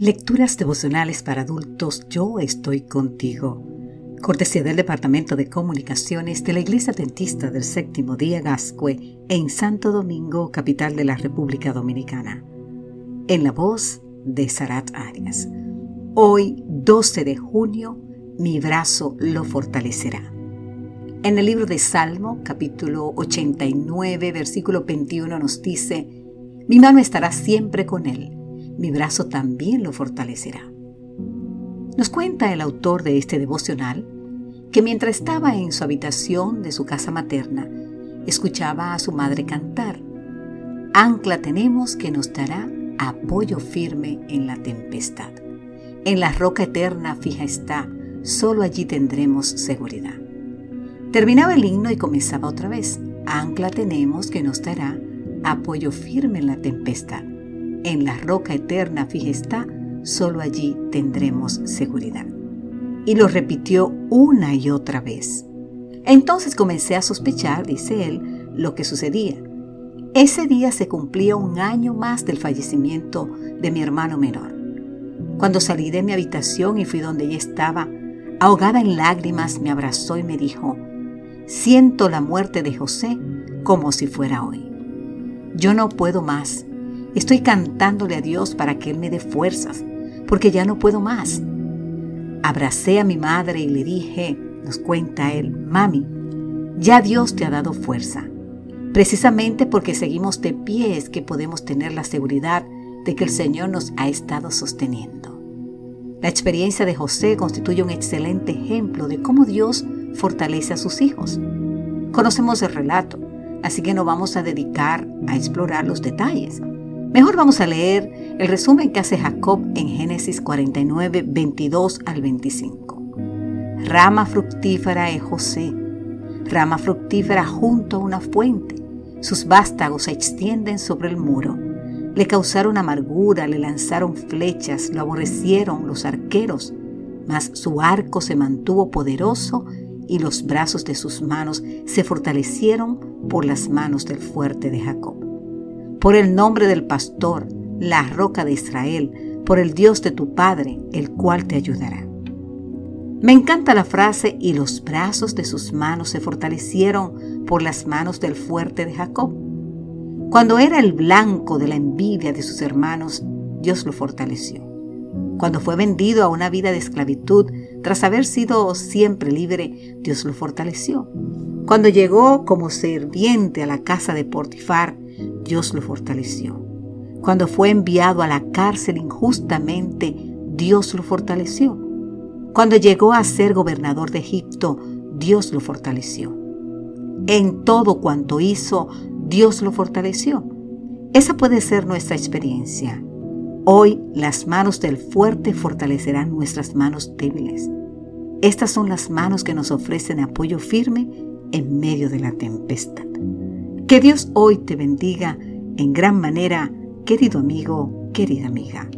Lecturas devocionales para adultos Yo estoy contigo. Cortesía del Departamento de Comunicaciones de la Iglesia Dentista del Séptimo Día Gascue en Santo Domingo, capital de la República Dominicana. En la voz de Sarat Arias. Hoy, 12 de junio, mi brazo lo fortalecerá. En el libro de Salmo, capítulo 89, versículo 21 nos dice, Mi mano estará siempre con él mi brazo también lo fortalecerá. Nos cuenta el autor de este devocional que mientras estaba en su habitación de su casa materna, escuchaba a su madre cantar, Ancla tenemos que nos dará apoyo firme en la tempestad. En la roca eterna fija está, solo allí tendremos seguridad. Terminaba el himno y comenzaba otra vez, Ancla tenemos que nos dará apoyo firme en la tempestad en la roca eterna fija está, solo allí tendremos seguridad. Y lo repitió una y otra vez. Entonces comencé a sospechar, dice él, lo que sucedía. Ese día se cumplía un año más del fallecimiento de mi hermano menor. Cuando salí de mi habitación y fui donde ella estaba, ahogada en lágrimas, me abrazó y me dijo, siento la muerte de José como si fuera hoy. Yo no puedo más, Estoy cantándole a Dios para que Él me dé fuerzas, porque ya no puedo más. Abracé a mi madre y le dije, nos cuenta él, mami, ya Dios te ha dado fuerza. Precisamente porque seguimos de pie es que podemos tener la seguridad de que el Señor nos ha estado sosteniendo. La experiencia de José constituye un excelente ejemplo de cómo Dios fortalece a sus hijos. Conocemos el relato, así que no vamos a dedicar a explorar los detalles. Mejor vamos a leer el resumen que hace Jacob en Génesis 49, 22 al 25. Rama fructífera es José, rama fructífera junto a una fuente. Sus vástagos se extienden sobre el muro. Le causaron amargura, le lanzaron flechas, lo aborrecieron los arqueros, mas su arco se mantuvo poderoso y los brazos de sus manos se fortalecieron por las manos del fuerte de Jacob por el nombre del pastor, la roca de Israel, por el Dios de tu Padre, el cual te ayudará. Me encanta la frase y los brazos de sus manos se fortalecieron por las manos del fuerte de Jacob. Cuando era el blanco de la envidia de sus hermanos, Dios lo fortaleció. Cuando fue vendido a una vida de esclavitud, tras haber sido siempre libre, Dios lo fortaleció. Cuando llegó como sirviente a la casa de Portifar, Dios lo fortaleció. Cuando fue enviado a la cárcel injustamente, Dios lo fortaleció. Cuando llegó a ser gobernador de Egipto, Dios lo fortaleció. En todo cuanto hizo, Dios lo fortaleció. Esa puede ser nuestra experiencia. Hoy las manos del fuerte fortalecerán nuestras manos débiles. Estas son las manos que nos ofrecen apoyo firme en medio de la tempestad. Que Dios hoy te bendiga en gran manera, querido amigo, querida amiga.